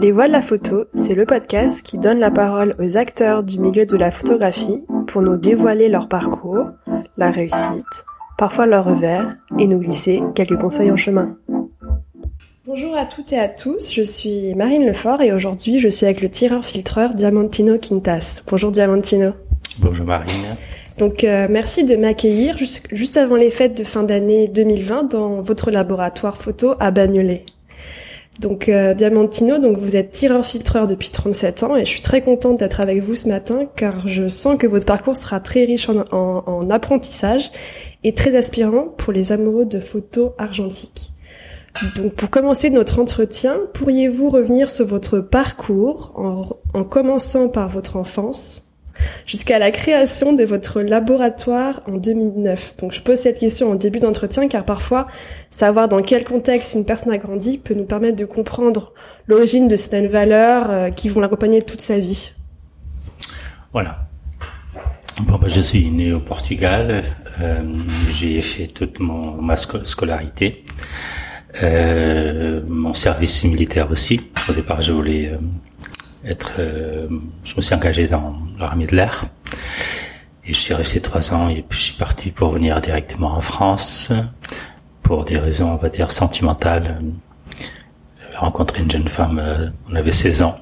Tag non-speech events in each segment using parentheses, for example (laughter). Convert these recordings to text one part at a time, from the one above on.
Les Voix de la photo, c'est le podcast qui donne la parole aux acteurs du milieu de la photographie pour nous dévoiler leur parcours, la réussite, parfois leur revers, et nous glisser quelques conseils en chemin. Bonjour à toutes et à tous, je suis Marine Lefort et aujourd'hui je suis avec le tireur-filtreur Diamantino Quintas. Bonjour Diamantino. Bonjour Marine. Donc euh, merci de m'accueillir juste, juste avant les fêtes de fin d'année 2020 dans votre laboratoire photo à Bagnolet. Donc euh, Diamantino, donc vous êtes tireur-filtreur depuis 37 ans et je suis très contente d'être avec vous ce matin car je sens que votre parcours sera très riche en, en, en apprentissage et très aspirant pour les amoureux de photos argentiques. Donc pour commencer notre entretien, pourriez-vous revenir sur votre parcours en commençant par votre enfance? Jusqu'à la création de votre laboratoire en 2009. Donc je pose cette question en début d'entretien car parfois savoir dans quel contexte une personne a grandi peut nous permettre de comprendre l'origine de certaines valeurs euh, qui vont l'accompagner toute sa vie. Voilà. Bon, ben, je suis né au Portugal. Euh, j'ai fait toute mon, ma scolarité. Euh, mon service militaire aussi. Au départ, je voulais être, euh, je me suis engagé dans l'armée de l'air et je suis resté trois ans et puis je suis parti pour venir directement en France pour des raisons, on va dire, sentimentales. J'avais rencontré une jeune femme, on avait 16 ans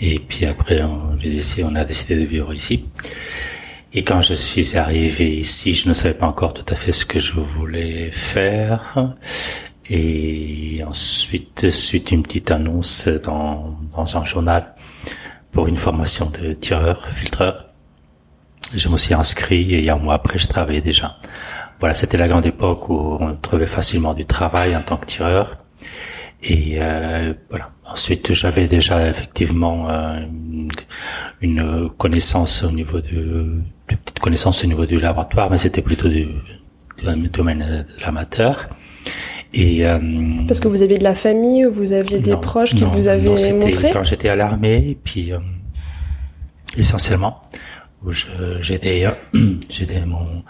et puis après on, décidé, on a décidé de vivre ici. Et quand je suis arrivé ici, je ne savais pas encore tout à fait ce que je voulais faire. Et ensuite, suite une petite annonce dans, dans un journal pour une formation de tireur, filtreur. Je me suis inscrit et un mois après, je travaillais déjà. Voilà, c'était la grande époque où on trouvait facilement du travail en tant que tireur. Et euh, voilà. Ensuite, j'avais déjà effectivement euh, une connaissance au niveau de, de petite connaissance au niveau du laboratoire, mais c'était plutôt du, du domaine de l'amateur. Et euh, parce que vous aviez de la famille, ou vous aviez des proches qui vous avaient montré? Quand j'étais à l'armée, puis euh, essentiellement où j'aidais j'aidais mon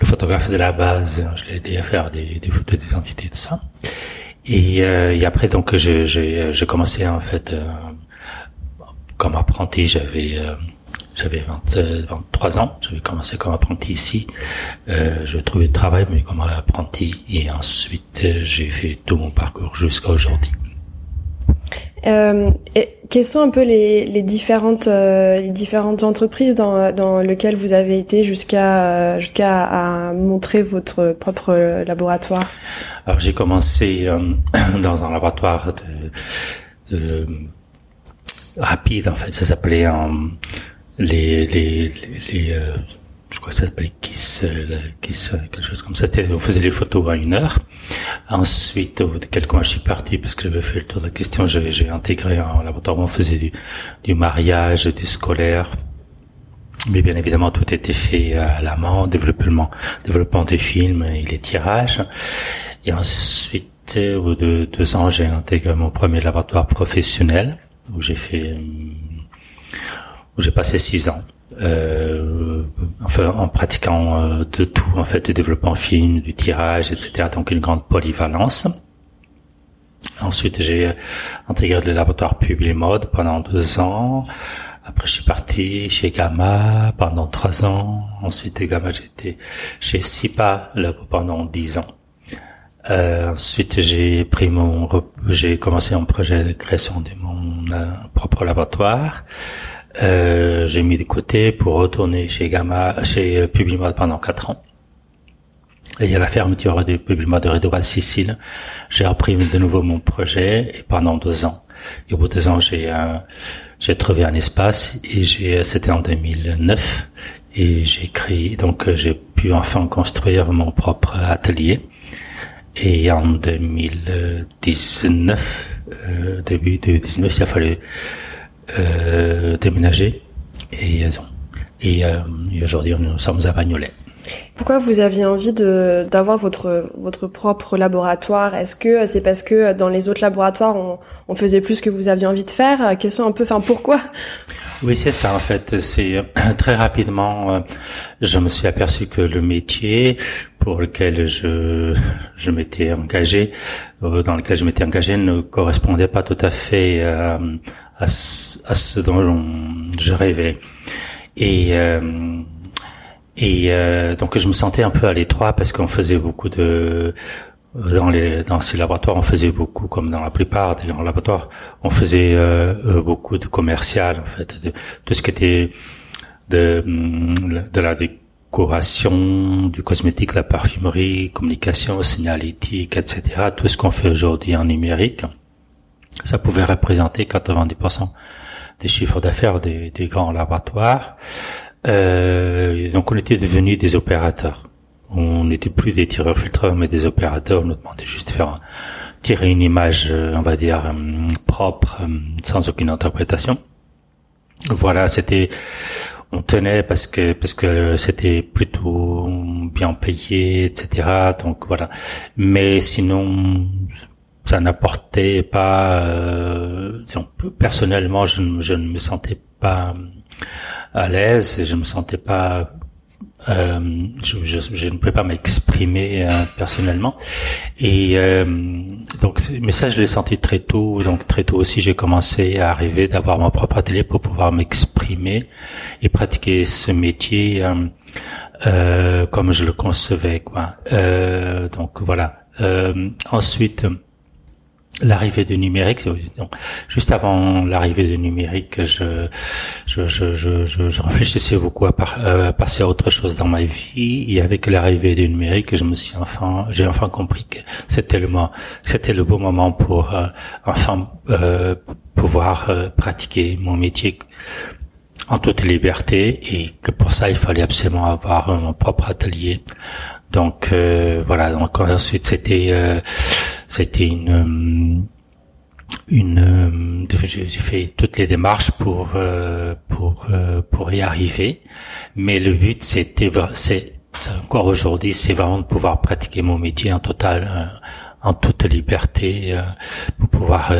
le photographe de la base, je l'ai aidé à faire des, des photos d'identité tout ça. Et, euh, et après donc j'ai j'ai commencé en fait euh, comme apprenti, j'avais j'avais 23 ans, j'avais commencé comme apprenti ici. Euh, je trouvais de travail, mais comme apprenti. Et ensuite, j'ai fait tout mon parcours jusqu'à aujourd'hui. Euh, et quelles sont un peu les, les différentes euh, les différentes entreprises dans dans lesquelles vous avez été jusqu'à jusqu'à à montrer votre propre laboratoire? Alors j'ai commencé euh, (clears throat) dans un laboratoire de, de rapide en fait, ça s'appelait un les les les, euh, je crois que ça s'appelait Kiss, euh, Kiss, quelque chose comme ça. On faisait les photos à une heure. Ensuite, au bout de quelques mois, je suis parti parce que j'avais fait le tour de la question. J'ai intégré un laboratoire on faisait du, du mariage, du scolaire. Mais bien évidemment, tout était fait à la main, développement, développement des films et les tirages. Et ensuite, au bout de deux ans, j'ai intégré mon premier laboratoire professionnel où j'ai fait où j'ai passé six ans, euh, enfin en pratiquant euh, de tout, en fait, du développement film, du tirage, etc. Donc une grande polyvalence. Ensuite, j'ai intégré le laboratoire Publimode pendant deux ans. Après, je suis parti chez Gamma pendant trois ans. Ensuite, Gamma, j'étais chez SIPA pendant dix ans. Euh, ensuite, j'ai pris mon, j'ai commencé un projet de création de mon euh, propre laboratoire. Euh, j'ai mis de côté pour retourner chez Gamma, chez Publimode pendant quatre ans. Et a la fermeture de Publimode de Redora Sicile. J'ai repris de nouveau mon projet et pendant deux ans. Et au bout de deux ans, j'ai j'ai trouvé un espace et j'ai c'était en 2009 et j'ai créé donc j'ai pu enfin construire mon propre atelier. Et en 2019, euh, début de 2019, il a fallu euh, déménager et, et, euh, et aujourd'hui nous sommes à Bagnolet. Pourquoi vous aviez envie de d'avoir votre votre propre laboratoire? Est-ce que c'est parce que dans les autres laboratoires on, on faisait plus que vous aviez envie de faire? Question un peu, enfin pourquoi? Oui, c'est ça en fait. C'est (clears throat) très rapidement, je me suis aperçu que le métier pour lequel je je m'étais engagé, dans lequel je m'étais engagé, ne correspondait pas tout à fait à, à, ce, dont je rêvais. Et et donc je me sentais un peu à l'étroit parce qu'on faisait beaucoup de dans les dans ces laboratoires, on faisait beaucoup, comme dans la plupart des grands laboratoires, on faisait euh, euh, beaucoup de commercial en fait, de, tout ce qui était de de la décoration, du cosmétique, la parfumerie, communication, signalétique, etc. Tout ce qu'on fait aujourd'hui en numérique, ça pouvait représenter 90% des chiffres d'affaires des, des, grands laboratoires. Euh, donc on était devenus des opérateurs. On n'était plus des tireurs filtreurs, mais des opérateurs. On nous demandait juste de faire tirer une image, euh, on va dire euh, propre, euh, sans aucune interprétation. Voilà, c'était, on tenait parce que parce que c'était plutôt bien payé, etc. Donc voilà. Mais sinon, ça n'apportait pas. Euh, personnellement, je, je ne me sentais pas à l'aise, je me sentais pas euh, je, je, je, ne peux pas m'exprimer euh, personnellement. Et euh, donc, mais ça, je l'ai senti très tôt. Donc très tôt aussi, j'ai commencé à arriver d'avoir mon propre atelier pour pouvoir m'exprimer et pratiquer ce métier euh, comme je le concevais. Quoi. donc voilà. ensuite l'arrivée du numérique. Juste avant l'arrivée du numérique, je, je, je, je, je réfléchissais beaucoup à, euh, passer à autre chose dans ma vie. Et avec l'arrivée du numérique, je me suis enfin, j'ai enfin compris que c'était le c'était le bon moment pour euh, enfin euh, pouvoir euh, pratiquer mon métier en toute liberté et que pour ça il fallait absolument avoir mon propre atelier. Donc voilà. Donc ensuite c'était c'était une une j'ai fait toutes les démarches pour euh, pour euh, pour y arriver. Mais le but c'était c'est encore aujourd'hui c'est vraiment de pouvoir pratiquer mon métier en total euh, en toute liberté pour pouvoir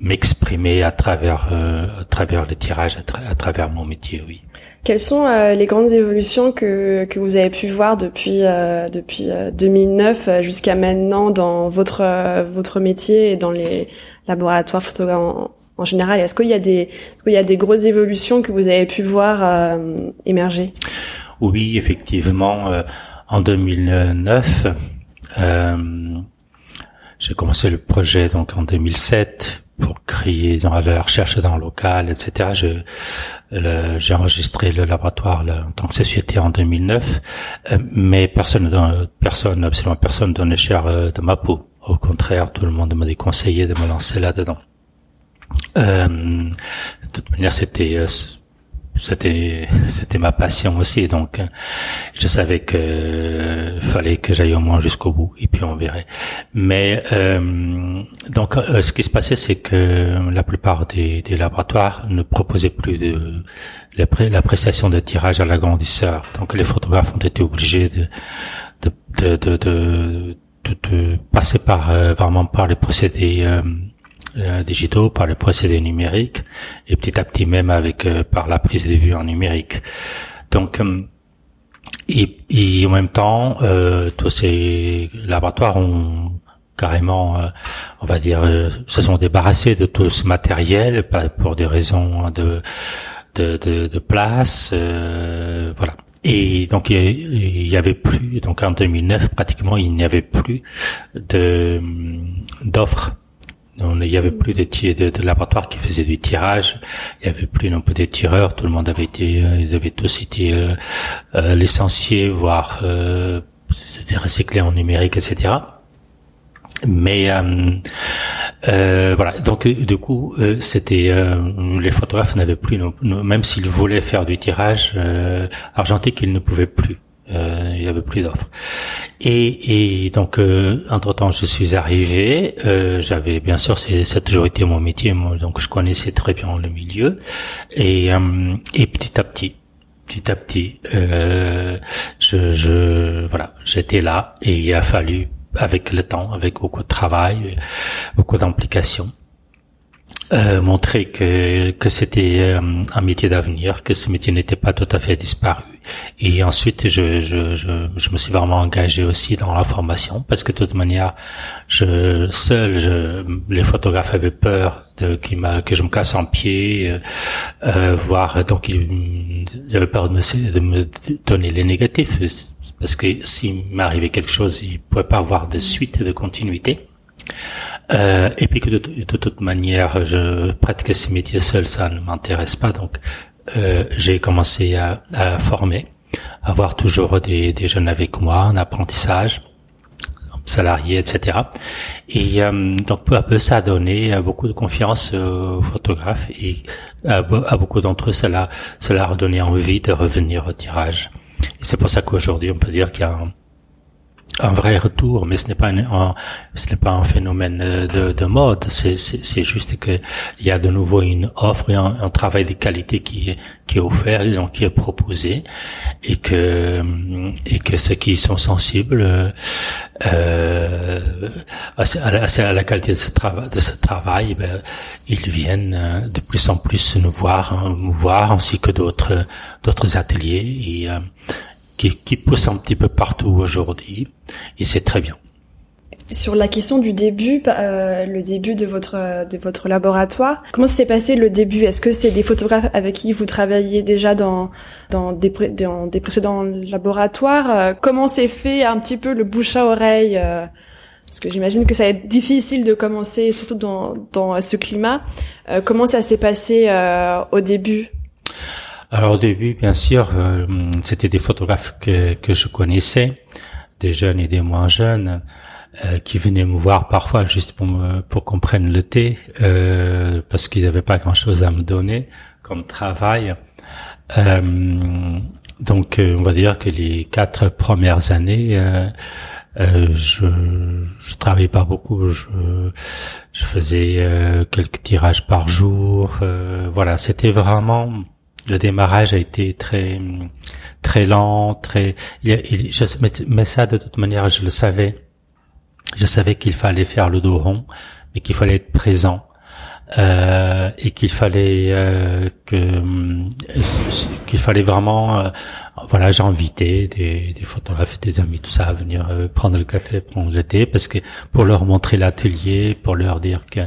m'exprimer à travers à travers le tirage à, travers mon métier oui. Quelles sont euh, les grandes évolutions que, que vous avez pu voir depuis euh, depuis 2009 euh, jusqu'à maintenant dans votre votre métier et dans les laboratoires photographes en, général? Est-ce qu'il y a des est-ce qu'il y a des grosses évolutions que vous avez pu voir émerger? Oui, effectivement, en 2009, j'ai commencé le projet donc en 2007 pour créer dans la recherche dans le local, etc. J'ai enregistré le laboratoire en tant que société en 2009, euh, mais personne, personne, absolument personne donnait cher euh, de ma peau. Au contraire, tout le monde m'a déconseillé de me lancer là-dedans. Euh, de toute manière, c'était euh, c'était c'était ma passion aussi donc euh, je savais que euh, fallait que j'aille au moins jusqu'au bout et puis on verrait. Mais euh, donc euh, ce qui se passait c'est que la plupart des, des, laboratoires ne proposaient plus de l'appréciation de tirage à l'agrandisseur. Donc les photographes ont été obligés de de de, de, de passer par vraiment par les procédés euh, digitaux, par le procédé numérique et petit à petit même avec euh, par la prise de vue en numérique. Donc euh, et, et, en même temps, tous ces laboratoires ont carrément, on va dire, se sont débarrassés de tout ce matériel pour des raisons de de, de, de place, voilà. Et donc il y avait plus, donc en 2009 pratiquement il n'y avait plus de d'offres il n'y avait plus de, de, de, laboratoires qui faisaient du tirage. Il n'y avait plus non plus des tireurs. Tout le monde avait été, euh, ils avaient tous été euh, euh, licenciés, voire euh, c'était recyclé en numérique, etc. Mais euh, voilà, donc du coup, c'était les photographes n'avaient plus, même s'ils voulaient faire du tirage argentique, ils ne pouvaient plus. Euh, il y avait plus d'offres. Et, et donc, euh, entre-temps, je suis arrivé. Euh, j'avais, bien sûr, c'est, ça toujours été mon métier, donc je connaissais très bien le milieu. Et, euh, et petit à petit, petit à petit, euh, je, je, voilà, j'étais là et il a fallu, avec le temps, avec beaucoup de travail, beaucoup d'implication, euh, montrer que que c'était euh, un métier d'avenir, que ce métier n'était pas tout à fait disparu. Et ensuite, je, je, je, je, me suis vraiment engagé aussi dans la formation parce que de toute manière, je seul, je, les photographes avaient peur de m'a que je me casse en pied, euh, euh voire donc ils, avaient peur de me, de me donner les négatifs parce que s'il m'arrivait quelque chose, ils pouvaient pas avoir de suite de continuité. Euh, et puis que de, toute manière, je pratique ces métiers seul, ça ne m'intéresse pas. Donc, euh, j'ai commencé à, à, former, à avoir toujours des, des, jeunes avec moi en apprentissage, salariés, etc. Et euh, donc peu à peu, ça a donné euh, beaucoup de confiance aux photographes et à, beaucoup d'entre eux, cela, cela a redonné envie de revenir au tirage. Et c'est pour ça qu'aujourd'hui, on peut dire qu'il y a un, un vrai retour, mais ce n'est pas un, ce n'est pas un phénomène euh, de, de mode. C'est, c'est, juste que il y a de nouveau une offre et un, travail de qualité qui est qui est offert, donc qui est proposé, et que et que ceux qui sont sensibles euh, à, à, la qualité de ce travail, de ce travail, ben, ils viennent euh, de plus en plus nous voir, hein, nous voir ainsi que d'autres d'autres ateliers et qui, qui pousse un petit peu partout aujourd'hui, et c'est très bien. Sur la question du début, euh, le début de votre de votre laboratoire, comment s'est passé le début? Est-ce que c'est des photographes avec qui vous travailliez déjà dans dans des, dans des précédents laboratoires? Euh, Comment s'est fait un petit peu le bouche à oreille euh, Parce que j'imagine que ça va être difficile de commencer, surtout dans dans ce climat. Euh, comment ça s'est passé au début? Alors au début, bien sûr, euh, c'était des photographes que, que je connaissais, des jeunes et des moins jeunes, euh, qui venaient me voir parfois juste pour me, pour qu'on prenne le thé, euh, parce qu'ils n'avaient pas grand-chose à me donner comme travail. donc on va dire que les quatre premières années, je, je travaillais pas beaucoup. Je, je faisais quelques tirages par jour. voilà, c'était vraiment le démarrage a été très très lent, très. Mais, ça, de toute manière, je le savais. Je savais qu'il fallait faire le dos rond, mais qu'il fallait être présent. Euh, et qu'il fallait euh, que qu'il fallait vraiment euh, voilà j'ai invité des, des photographes des amis tout ça à venir euh, prendre le café prendre le thé parce que pour leur montrer l'atelier pour leur dire que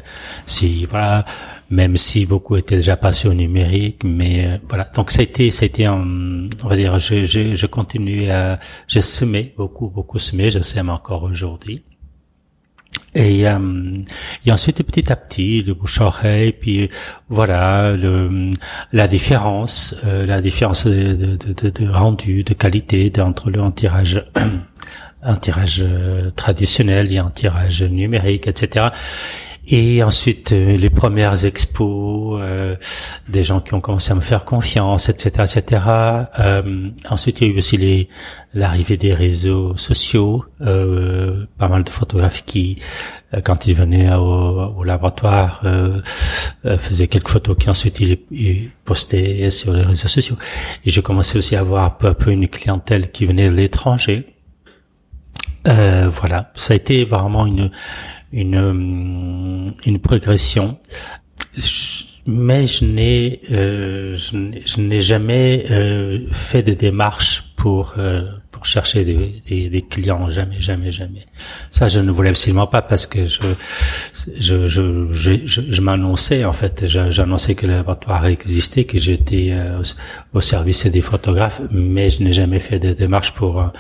si voilà même si beaucoup étaient déjà passés au numérique, mais euh, voilà. Donc c'était c'était un, on va dire, je je, je continue à, j'ai semé beaucoup beaucoup semé, je sème encore aujourd'hui. Et, euh, et ensuite petit à petit le bouche oreille puis voilà le, la différence euh, la différence de, de, de, de, rendu de qualité entre le tirage un tirage (clears throat) traditionnel et un tirage numérique etc et ensuite, euh, les premières expos, euh, des gens qui ont commencé à me faire confiance, etc., etc. Euh, ensuite, il y a eu aussi les l'arrivée des réseaux sociaux, euh, pas mal de photographes qui, euh, quand ils venaient au, au laboratoire, faisaient quelques photos qui ensuite ils, ils, postaient sur les réseaux sociaux. Et j'ai commencé aussi à avoir peu à peu une clientèle qui venait de l'étranger. voilà, ça a été vraiment une une, euh, une progression. Mais je n'ai euh, je n'ai jamais euh, fait de démarches pour euh, pour chercher des, des, clients. Jamais jamais jamais. Ça je ne voulais absolument pas parce que je je je je, je, m'annonçais en fait. J'annonçais que le laboratoire existait que j'étais euh, au, service des photographes mais je n'ai jamais fait de démarches pour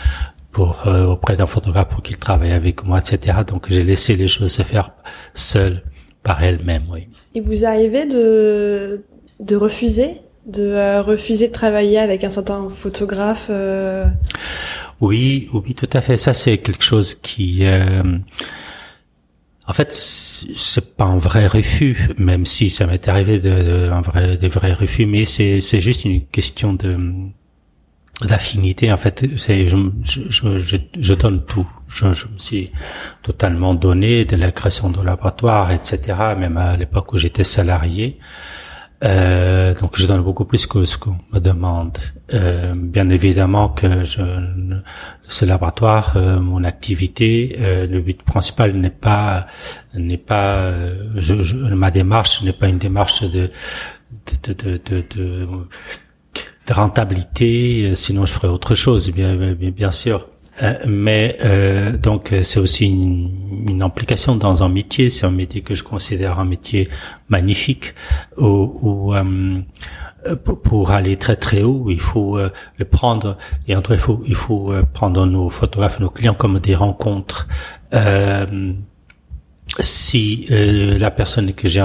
pour euh, auprès d'un photographe pour qu'il travaille avec moi, etc. Donc j'ai laissé les choses se faire seules par elles-mêmes. Oui. Et vous arrivez de de refuser, de euh, refuser de travailler avec un certain photographe. Euh... Oui, oui, tout à fait. Ça c'est quelque chose qui euh, en fait, c'est pas un vrai refus, même si ça m'est arrivé de, de, un vrai, des vrais refus, mais c'est, c'est juste une question de, d'affinité en fait c'est je, je, je, je, donne tout je, je me suis totalement donné de la création de laboratoire etc même à l'époque où j'étais salarié Euh, donc je donne beaucoup plus que ce qu'on me demande. Euh, bien évidemment que je, ce laboratoire, euh, mon activité, euh, le but principal n'est pas n'est pas je, je, ma démarche n'est pas une démarche de de, de, de, de, rentabilité, sinon je ferais autre chose, bien, bien, bien sûr. Euh, mais euh, donc c'est aussi une, une, implication dans un métier. C'est un métier que je considère un métier magnifique où, où euh, pour, aller très très haut, il faut euh, le prendre et en tout il faut il faut prendre nos photographes, nos clients comme des rencontres. Euh, si euh, la personne que j'ai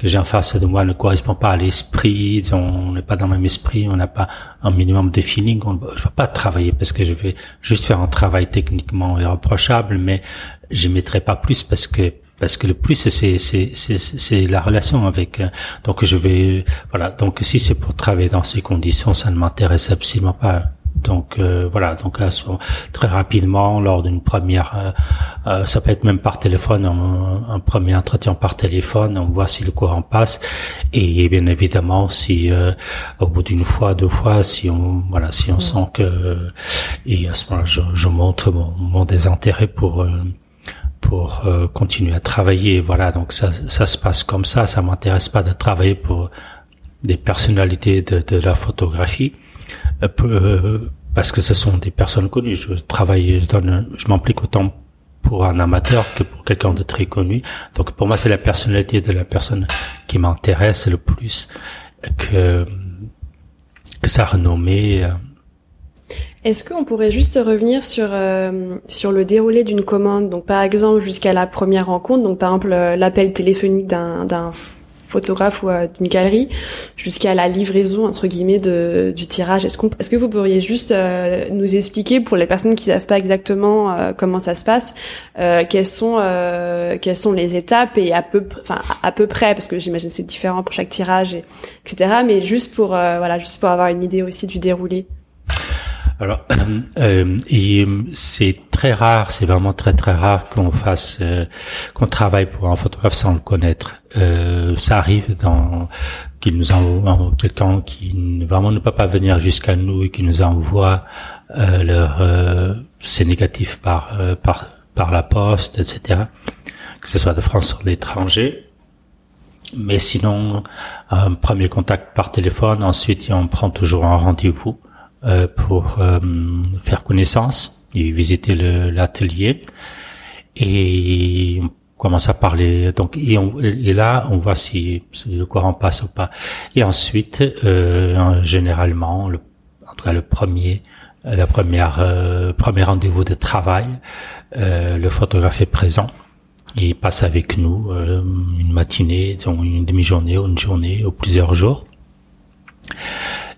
que j'ai en face de moi ne correspond pas à l'esprit, on n'est pas dans le même esprit, on n'a pas un minimum de feeling, je vais pas travailler parce que je vais juste faire un travail techniquement irreprochable, mais je mettrai pas plus parce que parce que le plus c'est c'est c'est c'est la relation avec euh, donc je vais voilà. Donc si c'est pour travailler dans ces conditions ça ne m'intéresse absolument pas donc euh, voilà, donc très rapidement lors d'une première, euh, euh, ça peut être même par téléphone, un, premier entretien par téléphone, on voit si le courant passe et bien évidemment si au bout d'une fois, deux fois, si on voilà, si on sent que et à ce moment-là, je, je montre mon, mon, désintérêt pour pour continuer à travailler. Voilà, donc ça ça se passe comme ça. Ça m'intéresse pas de travailler pour des personnalités de, de la photographie euh, euh, parce que ce sont des personnes connues. Je travaille, je donne, je m'implique autant pour un amateur que pour quelqu'un de très connu. Donc pour moi, c'est la personnalité de la personne qui m'intéresse le plus que que sa renommée. Euh. Est-ce qu'on pourrait juste revenir sur sur le déroulé d'une commande? Donc par exemple jusqu'à la première rencontre, donc par exemple l'appel téléphonique d'un d'un photographe ou euh, d'une galerie jusqu'à la livraison entre guillemets de, du tirage. Est-ce qu'on, est-ce que vous pourriez juste euh, nous expliquer pour les personnes qui savent pas exactement euh, comment ça se passe, quelles sont quelles sont les étapes et à peu enfin à peu près parce que j'imagine c'est différent pour chaque tirage et etc. Mais juste pour voilà juste pour avoir une idée aussi du déroulé. Alors, euh, c'est très rare, c'est vraiment très très rare qu'on fasse, euh, qu'on travaille pour un photographe sans le connaître. Euh, ça arrive dans qu'il nous envoie quelqu'un qui vraiment ne peut pas venir jusqu'à nous et qui nous envoie euh, leur euh, c'est négatif par par par la poste, etc. Que ce soit de France ou d'étranger. Mais sinon, un premier contact par téléphone, ensuite on prend toujours un rendez-vous euh, pour euh, faire connaissance et visiter l'atelier. Et on commence à parler. Donc et, et, là, on voit si, si, le courant passe ou pas. Et ensuite, euh, généralement, le, en tout cas le premier, la première euh, premier rendez-vous de travail, euh, le photographe est présent. Il passe avec nous une matinée, disons une demi-journée ou une journée ou plusieurs jours.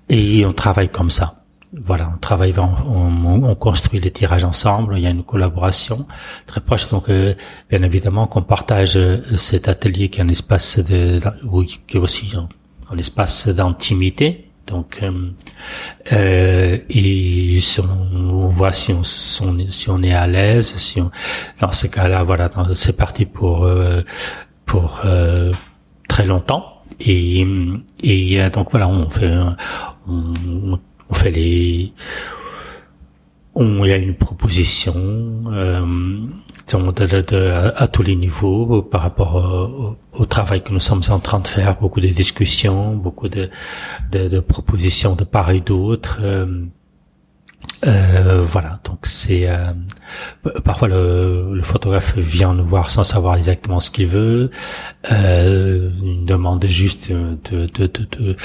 Et on travaille comme ça voilà, on travaille, on, on, construit les tirages ensemble. Il y a une collaboration très proche. Donc, euh, bien évidemment, qu'on partage euh, cet atelier qui est un espace de, oui, qui est aussi un, espace d'intimité. Donc, euh, euh et on, voit si on, si on est à l'aise. Si on, dans ce cas-là, voilà, c'est parti pour pour très longtemps. Et, et donc voilà, on fait, on, les on, y a une proposition euh, à, tous les niveaux par rapport au, travail que nous sommes en train de faire, beaucoup de discussions, beaucoup de, propositions de part et d'autre. Euh, euh, voilà, donc c'est parfois le, photographe vient nous voir sans savoir exactement ce qu'il veut, euh, il demande juste de, de, de,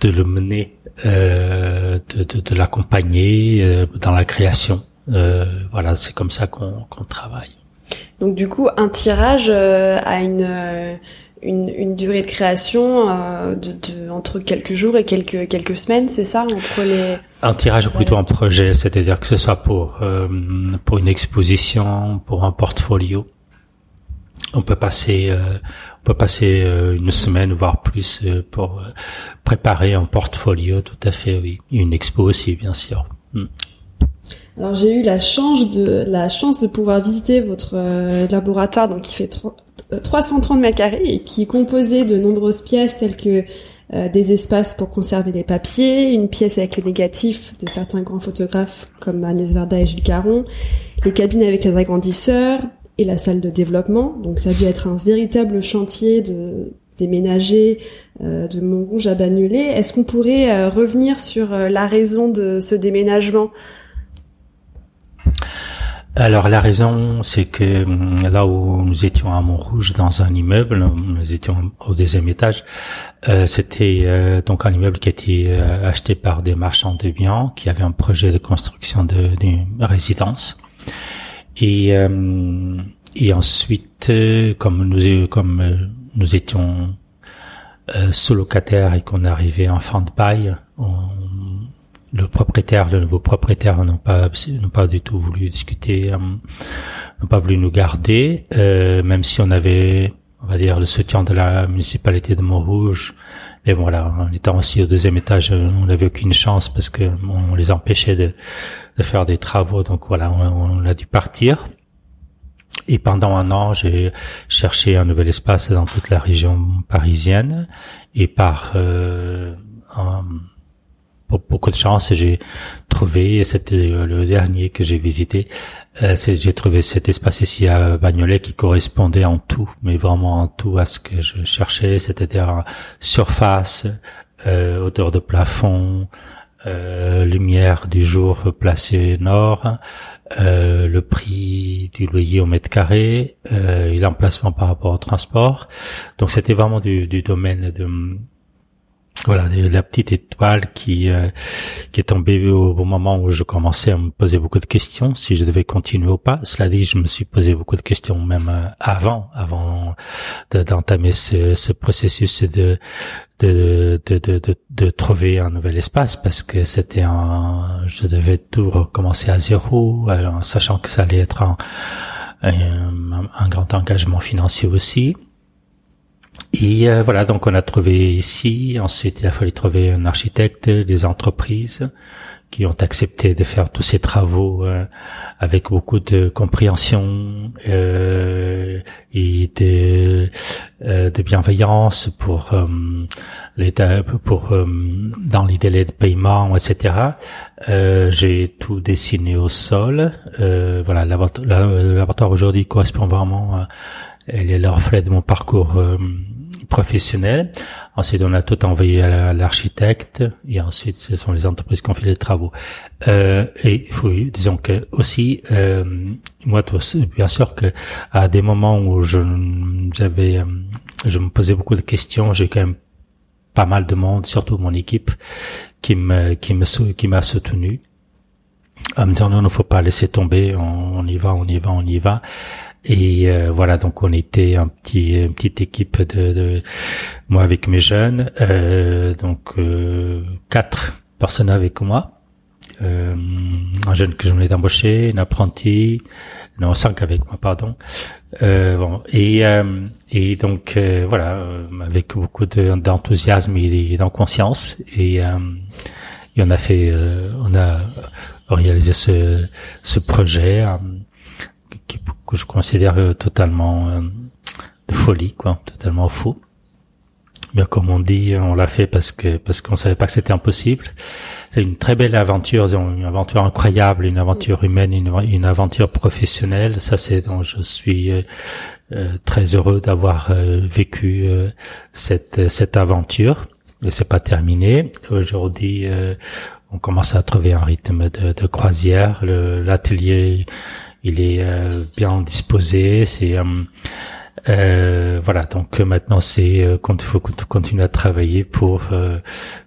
de le mener euh, de, de, de l'accompagner euh, dans la création. Euh, voilà, c'est comme ça qu'on travaille. Donc du coup, un tirage a une, une, une durée de création de, de, entre quelques jours et quelques quelques semaines, c'est ça entre les. Un tirage ou plutôt un projet, c'est-à-dire que ce soit pour pour une exposition, pour un portfolio. On peut passer on peut passer euh, une semaine voire plus euh, pour euh, préparer un portfolio, tout à fait, oui, une expo aussi, bien sûr. Hmm. Alors j'ai eu la chance de la chance de pouvoir visiter votre laboratoire, donc qui fait 330 mètres carrés et qui est composé de nombreuses pièces telles que des espaces pour conserver les papiers, une pièce avec les négatifs de certains grands photographes comme Agnès Varda et Gilles Caron, les cabines avec les agrandisseurs et la salle de développement. Donc ça a dû être un véritable chantier de déménager euh, de Montrouge à Bagnolet. Est-ce qu'on pourrait euh, revenir sur euh, la raison de ce déménagement? Alors la raison, c'est que hum, là où nous étions à Montrouge dans un immeuble, nous étions au deuxième étage, c'était donc un immeuble qui a été acheté par des marchands de biens qui avaient un projet de construction d'une résidence. Et et ensuite, comme nous comme nous étions euh, sous-locataires et qu'on arrivait en fin de bail, le propriétaire, le nouveau propriétaire n'ont pas pas du tout voulu discuter, euh, n'ont pas voulu nous garder, euh, même si on avait, on va dire, le soutien de la municipalité de Montrouge. Mais voilà, en étant aussi au deuxième étage, on n'avait aucune chance parce que on les empêchait de, de faire des travaux. Donc voilà, on, on a dû partir. Et pendant un an, j'ai cherché un nouvel espace dans toute la région parisienne. Et par euh, beaucoup de chance, j'ai trouvé, c'était le dernier que j'ai visité, euh, j'ai trouvé cet espace ici à Bagnolet qui correspondait en tout, mais vraiment en tout à ce que je cherchais, c'est-à-dire surface, euh, hauteur de plafond, euh, lumière du jour placée nord, euh, le prix du loyer au mètre carré euh, et l'emplacement par rapport au transport. Donc c'était vraiment du, du domaine de voilà la petite étoile qui euh, qui est tombée au, moment où je commençais à me poser beaucoup de questions si je devais continuer ou pas. Cela dit, je me suis posé beaucoup de questions même euh, avant avant d'entamer ce, ce processus de de, de, de, de, trouver un nouvel espace parce que c'était un je devais tout recommencer à zéro euh, sachant que ça allait être un, un, un grand engagement financier aussi et euh, voilà, donc on a trouvé ici. Ensuite, il a fallu trouver un architecte, des entreprises qui ont accepté de faire tous ces travaux euh, avec beaucoup de compréhension euh, et de, euh, de bienveillance pour euh, l'état, pour dans les délais de paiement, etc. J'ai tout dessiné au sol. voilà, le laboratoire aujourd'hui correspond vraiment. elle est le reflet de mon parcours professionnel. Ensuite, on a tout envoyé à l'architecte et ensuite, ce sont les entreprises qui ont fait les travaux. Euh, et il faut, disons que aussi, euh, moi, bien sûr que à des moments où je j'avais, euh, je me posais beaucoup de questions, j'ai quand même pas mal de monde, surtout mon équipe, qui me qui me qui m'a soutenu en me disant non, il ne faut pas laisser tomber, on, y va, on y va, on y va. Et euh, voilà, donc on était un petit, une petite équipe de, de moi avec mes jeunes, euh, donc euh, quatre personnes avec moi, euh, un jeune que je venais d'embaucher, une apprentie, non cinq avec moi, pardon. Euh, bon, et et donc voilà, avec beaucoup d'enthousiasme et d'inconscience, et, et on a fait, on a réalisé ce ce projet que je considère euh, totalement euh, de folie, quoi, totalement fou. Mais comme on dit, on l'a fait parce que parce qu'on savait pas que c'était impossible. C'est une très belle aventure, une aventure incroyable, une aventure humaine, une, aventure professionnelle. Ça, c'est dont je suis euh, très heureux d'avoir vécu cette cette aventure. Et c'est pas terminé. Aujourd'hui, on commence à trouver un rythme de, de croisière. L'atelier il est euh, bien disposé. C'est euh, euh, voilà. Donc maintenant, c'est qu'il faut continuer à travailler pour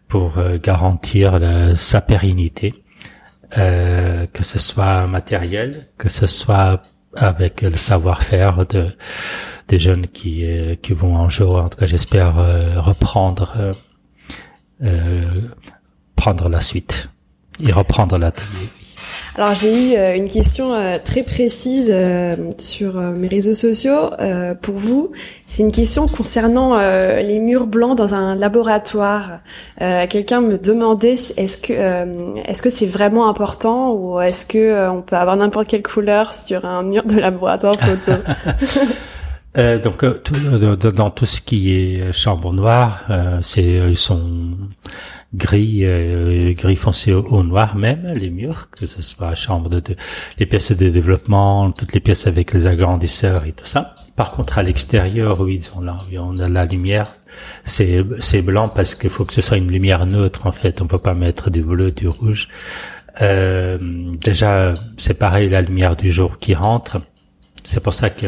pour garantir sa pérennité, que ce soit matériel, que ce soit avec le savoir-faire de des jeunes qui qui vont un jour, en tout cas j'espère, reprendre prendre la suite et reprendre l'atelier. Alors j'ai eu euh, une question euh, très précise euh, sur mes réseaux sociaux pour vous. C'est une question concernant les murs blancs dans un laboratoire. Quelqu'un me demandait est-ce que est-ce que c'est vraiment important ou est-ce que on peut avoir n'importe quelle couleur sur un mur de laboratoire photo (laughs) (laughs) euh, donc tout, dans tout ce qui est chambre noire, euh, c'est ils sont gris, gris foncé au, noir même les murs, que ce soit chambre de, de, les pièces de développement, toutes les pièces avec les agrandisseurs et tout ça. Par contre, à l'extérieur, oui, on a, on a la lumière. C'est c'est blanc parce qu'il faut que ce soit une lumière neutre en fait. On peut pas mettre du bleu, du rouge. Euh, déjà, c'est pareil, la lumière du jour qui rentre. C'est pour ça que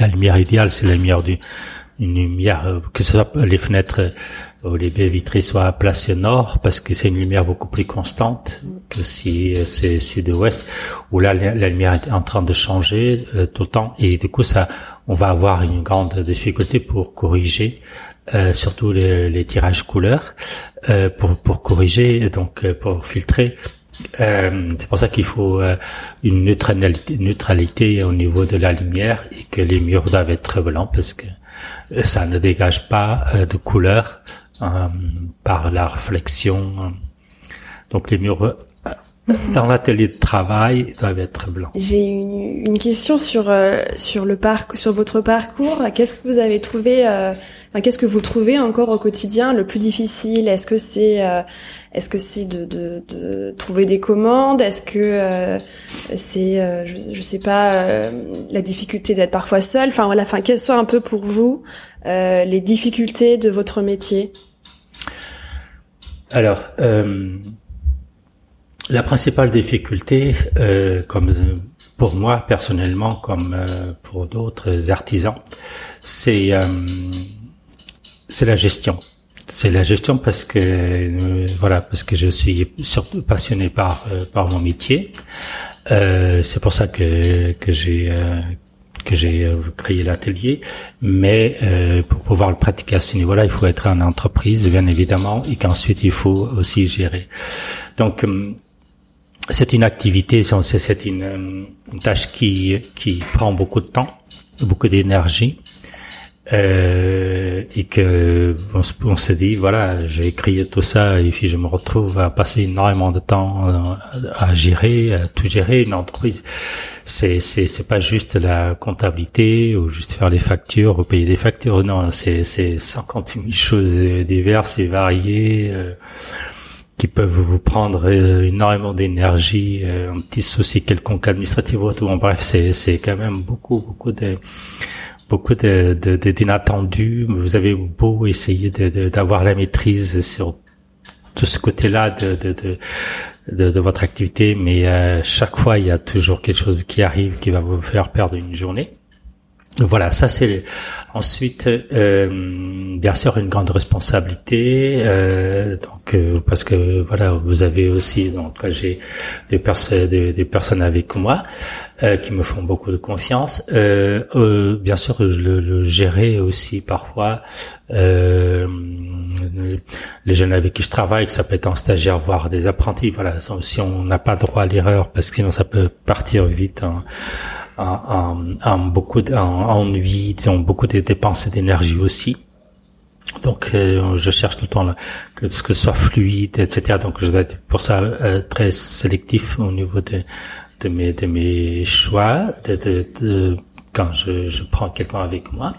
la lumière idéale, c'est la lumière du, une lumière, euh, que ce soit les fenêtres euh, ou les baies vitrées soient placées au nord, parce que c'est une lumière beaucoup plus constante que si c'est sud-ouest, où là, la, lumière est en train de changer tout le temps, et du coup, ça, on va avoir une grande difficulté pour corriger euh, surtout les, les, tirages couleurs, euh, pour, pour corriger, donc pour filtrer. Euh, c'est pour ça qu'il faut euh, une neutralité, neutralité au niveau de la lumière et que les murs doivent être blancs parce que euh, ça ne dégage pas de couleur par la réflexion. Donc les murs dans l'atelier de travail doivent être blancs. J'ai une, une, question sur sur le parc, sur votre parcours. Qu'est-ce que vous avez trouvé qu'est-ce que vous trouvez encore au quotidien le plus difficile? Est-ce que c'est euh, est-ce que c'est de, de, de, trouver des commandes? Est-ce que euh, c'est euh, je, je, sais pas la difficulté d'être parfois seul Enfin voilà, enfin quelles sont un peu pour vous les difficultés de votre métier? Alors la principale difficulté, comme pour moi personnellement, comme pour d'autres artisans, c'est c'est la gestion. C'est la gestion parce que euh, voilà parce que je suis surtout passionné par euh, par mon métier. Euh, c'est pour ça que que j'ai euh, que j'ai créé l'atelier. Mais pour pouvoir le pratiquer à ce niveau-là, il faut être en entreprise bien évidemment et qu'ensuite il faut aussi gérer. Donc c'est une activité, c'est une, une tâche qui qui prend beaucoup de temps, beaucoup d'énergie euh, et que on, se dit voilà j'ai écrit tout ça et puis je me retrouve à passer énormément de temps à, gérer à tout gérer. Une entreprise c'est c'est c'est pas juste la comptabilité ou juste faire les factures ou payer des factures. Non c'est c'est 50 000 choses diverses et variées euh, qui peuvent vous prendre euh, énormément d'énergie, un petit souci quelconque administratif ou tout. Bon, bref, c'est c'est quand même beaucoup beaucoup de beaucoup de, de, d'inattendus. Vous avez beau essayer d'avoir la maîtrise sur tout ce côté-là de, de, de, de, votre activité, mais euh, chaque fois, il y a toujours quelque chose qui arrive qui va vous faire perdre une journée. Voilà, ça c'est ensuite euh, bien sûr une grande responsabilité. Euh, donc euh, parce que voilà, vous avez aussi donc j'ai des personnes des, des, personnes avec moi euh, qui me font beaucoup de confiance. Euh, bien sûr, je le, le gérer aussi parfois les jeunes avec qui je travaille, que ça peut être un stagiaire voire des apprentis. Voilà, si on n'a pas droit à l'erreur parce que sinon ça peut partir vite. Hein, en, en, beaucoup d'ennui, disons beaucoup de dépenses d'énergie aussi. Donc, euh, je cherche tout le temps là, que ce que soit fluide, etc. Donc, je vais être pour ça euh, très sélectif au niveau de, de mes de mes choix, de, de, de quand je, je prends quelqu'un avec moi.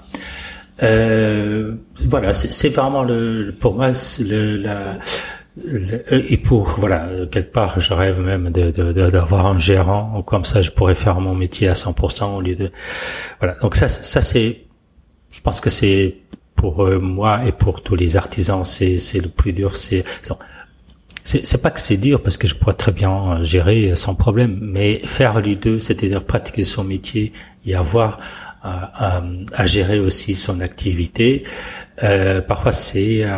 Euh, voilà, c'est vraiment le pour moi le, la et pour voilà quelque part je rêve même d'avoir un gérant comme ça je pourrais faire mon métier à 100% au lieu de voilà donc ça ça c'est je pense que c'est pour euh, moi et pour tous les artisans c'est c'est le plus dur c'est c'est pas que c'est dur parce que je pourrais très bien gérer sans problème mais faire les deux c'est-à-dire pratiquer son métier et avoir à, à, gérer aussi son activité. Euh, parfois c'est euh,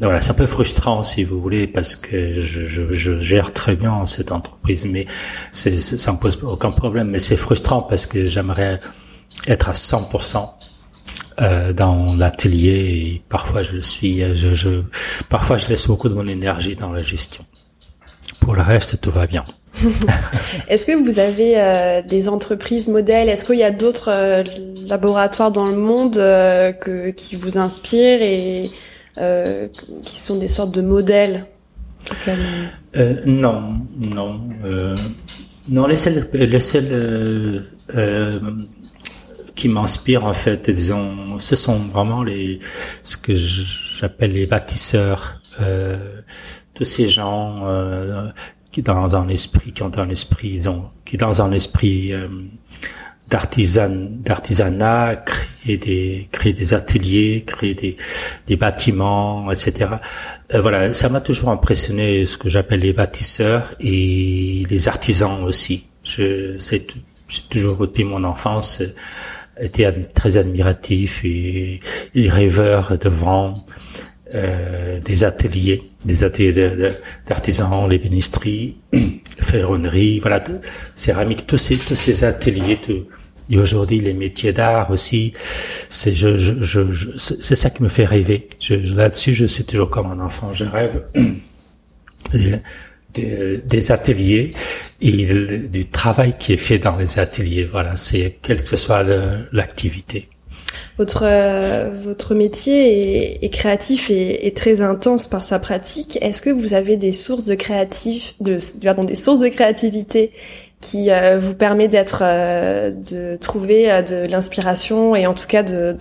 voilà c'est un peu frustrant si vous voulez parce que je, je, je gère très bien cette entreprise mais c'est, ça me pose aucun problème mais c'est frustrant parce que j'aimerais être à 100% euh, dans l'atelier et parfois je le suis je, je parfois je laisse beaucoup de mon énergie dans la gestion. Pour le reste tout va bien. (laughs) (laughs) Est-ce que vous avez euh, des entreprises modèles? Est-ce qu'il y a d'autres euh, laboratoires dans le monde euh, que, qui vous inspirent et qui sont des sortes de modèles? Non, non, non. Les seuls, les seuls qui m'inspire en fait, disons, ce sont vraiment les ce que j'appelle les bâtisseurs, euh, tous ces gens euh, qui dans un esprit, qui ont un esprit, disons, qui dans un esprit euh, d'artisan, d'artisanat, créer des créer des ateliers, créer des des bâtiments, etc. Euh, voilà, ça m'a toujours impressionné ce que j'appelle les bâtisseurs et les artisans aussi. Je c'est toujours depuis mon enfance été très admiratif et, rêveur devant euh, des ateliers, des ateliers d'artisans, les bénistries, (clears throat) ferronnerie, voilà, céramique, tous ces tous ces ateliers, tout, et aujourd'hui les métiers d'art aussi, c'est je, je, je, c'est ça qui me fait rêver. Je, là-dessus, je suis toujours comme un enfant, je rêve (clears throat) des, ateliers et du travail qui est fait dans les ateliers. Voilà, c'est quelle que soit l'activité. Votre euh, votre métier est, créatif et, est très intense par sa pratique. Est-ce que vous avez des sources de créatif, de pardon, des sources de créativité qui euh, vous permet d'être euh, de trouver de l'inspiration et en tout cas de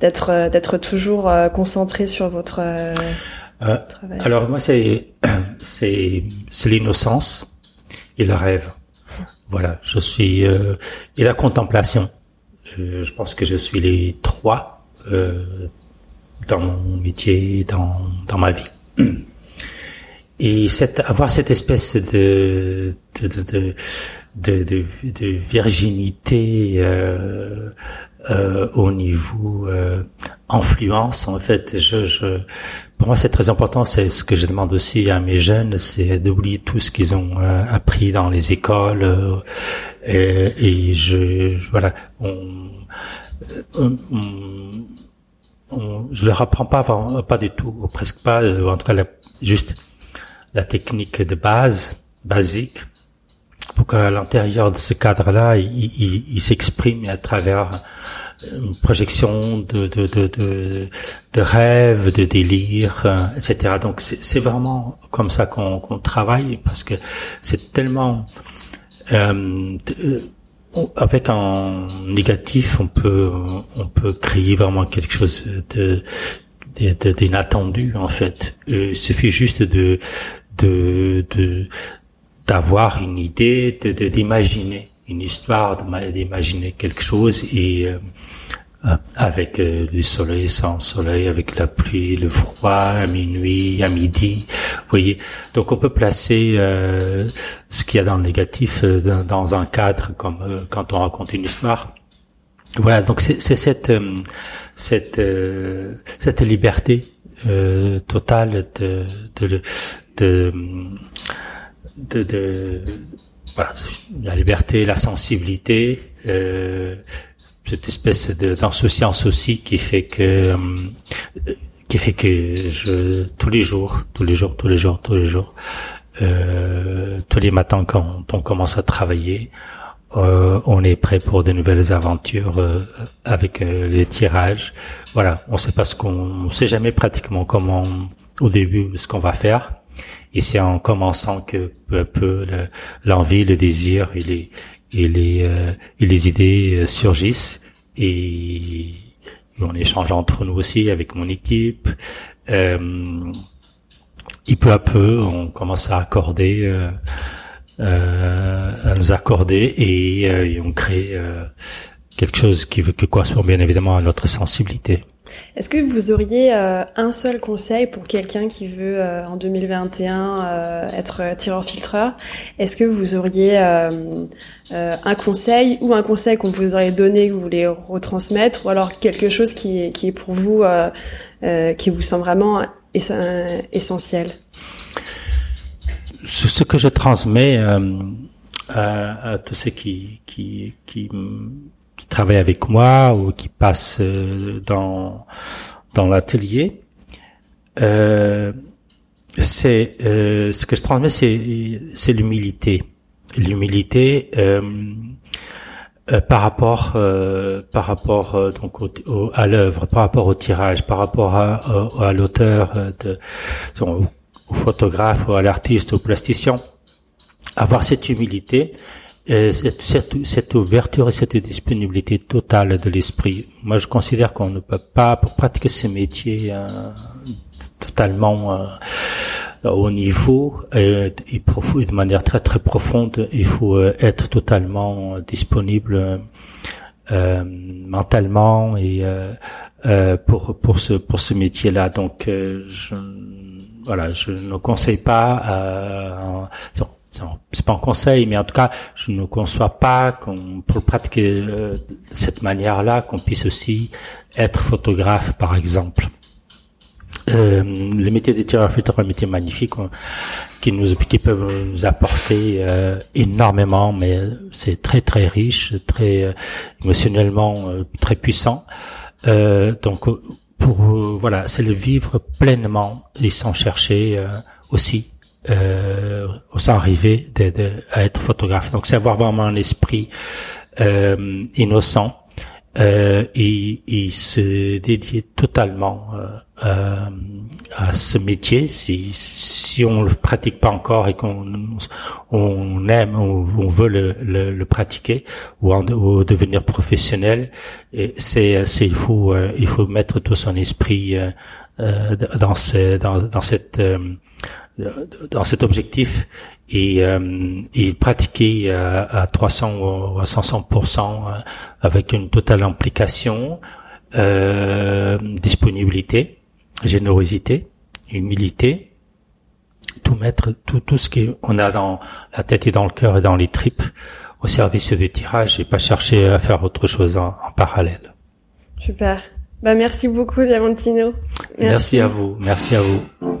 d'être d'être toujours concentré sur votre euh, alors moi c'est (clears throat) c'est c'est l'innocence et le rêve. Voilà, je suis euh, et la contemplation. Je, je, pense que je suis les trois euh, dans mon métier, dans dans ma vie. (clears throat) Et cette, avoir cette espèce de de de de, de, virginité euh, euh, au niveau euh, influence en fait je, je pour moi c'est très important. C'est ce que je demande aussi à mes jeunes c'est d'oublier tout ce qu'ils ont euh, appris dans les écoles euh, et, et je, voilà on, on, on, je leur apprends pas pas du tout ou presque pas en tout cas juste la technique de base basique pour qu'à l'intérieur de ce cadre-là, il, s'exprime à travers une projection de, de, de, de, de rêves, de délire, euh, etc. Donc c'est vraiment comme ça qu'on travaille parce que c'est tellement euh, euh, avec un négatif, on peut on peut créer vraiment quelque chose de d'inattendu en fait. il suffit juste de de de d'avoir une idée, de d'imaginer une histoire, d'imaginer quelque chose et euh, euh, avec euh, le soleil, sans soleil, avec la pluie, le froid, à minuit, à midi. Voyez, donc on peut placer ce qu'il y a dans le négatif dans, un cadre comme quand on raconte une histoire. Voilà, donc c'est cette cette cette liberté totale de de, de de, de voilà, la liberté, la sensibilité, euh, cette espèce d'insouciance aussi qui fait que euh, qui fait que je tous les jours, tous les jours, tous les jours, tous les jours, euh, tous les matins quand on commence à travailler, euh, on est prêt pour de nouvelles aventures euh, avec euh, les tirages. Voilà, on sait pas ce qu'on, on sait jamais pratiquement comment au début ce qu'on va faire. Et c'est en commençant que peu à peu l'envie, le, désir et les et les euh, et les idées euh, surgissent et, on échange entre nous aussi avec mon équipe. Euh, et peu à peu, on commence à accorder, à nous accorder et, et on crée quelque chose qui, qui correspond bien évidemment à notre sensibilité. Est-ce que vous auriez euh, un seul conseil pour quelqu'un qui veut euh, en 2021 euh, être tireur-filtreur Est-ce que vous auriez un conseil ou un conseil qu'on vous aurait donné que vous voulez retransmettre ou alors quelque chose qui qui est pour vous qui vous semble vraiment essentiel? Ce que je transmets à, à, tous ceux qui, qui, qui qui travaillent avec moi ou qui passent euh, dans dans l'atelier. Euh, c'est euh, ce que je transmets, c'est l'humilité, l'humilité euh, euh par rapport par rapport donc à l'œuvre, par rapport au tirage, par rapport à, à, l'auteur, de, au photographe, à l'artiste, au plasticien. Avoir cette humilité cette, cette, cette, ouverture et cette disponibilité totale de l'esprit. Moi, je considère qu'on ne peut pas, pour pratiquer ces métiers euh, totalement euh, au niveau et, et, de manière très très profonde, il faut euh, être totalement disponible euh, mentalement et pour pour ce pour ce métier-là. Donc, je voilà, je ne conseille pas c'est pas un conseil, mais en tout cas, je ne conçois pas qu'on, pour pratiquer euh, de cette manière-là, qu'on puisse aussi être photographe, par exemple. Euh, le métier des tireurs est un métier magnifique qui nous qui peuvent nous apporter euh, énormément, mais c'est très très riche, très euh, émotionnellement très puissant. donc pour voilà, c'est le vivre pleinement et sans chercher aussi euh, sans arriver à être photographe. Donc c'est avoir vraiment un esprit euh, innocent euh, et, et, se dédier totalement euh, euh, à ce métier. Si, si on le pratique pas encore et qu'on on aime, on, on veut le, le, le, pratiquer ou, en, ou devenir professionnel, c'est il faut euh, il faut mettre tout son esprit dans, ce, dans, dans cette dans cet objectif et, euh, et pratiquer à, à 300 ou à 500% euh, avec une totale implication, euh, disponibilité, générosité, humilité, tout mettre, tout, tout ce qu'on a dans la tête et dans le cœur et dans les tripes au service du tirage et pas chercher à faire autre chose en, parallèle. Super. Bah merci beaucoup Diamantino. merci à vous. Merci à vous.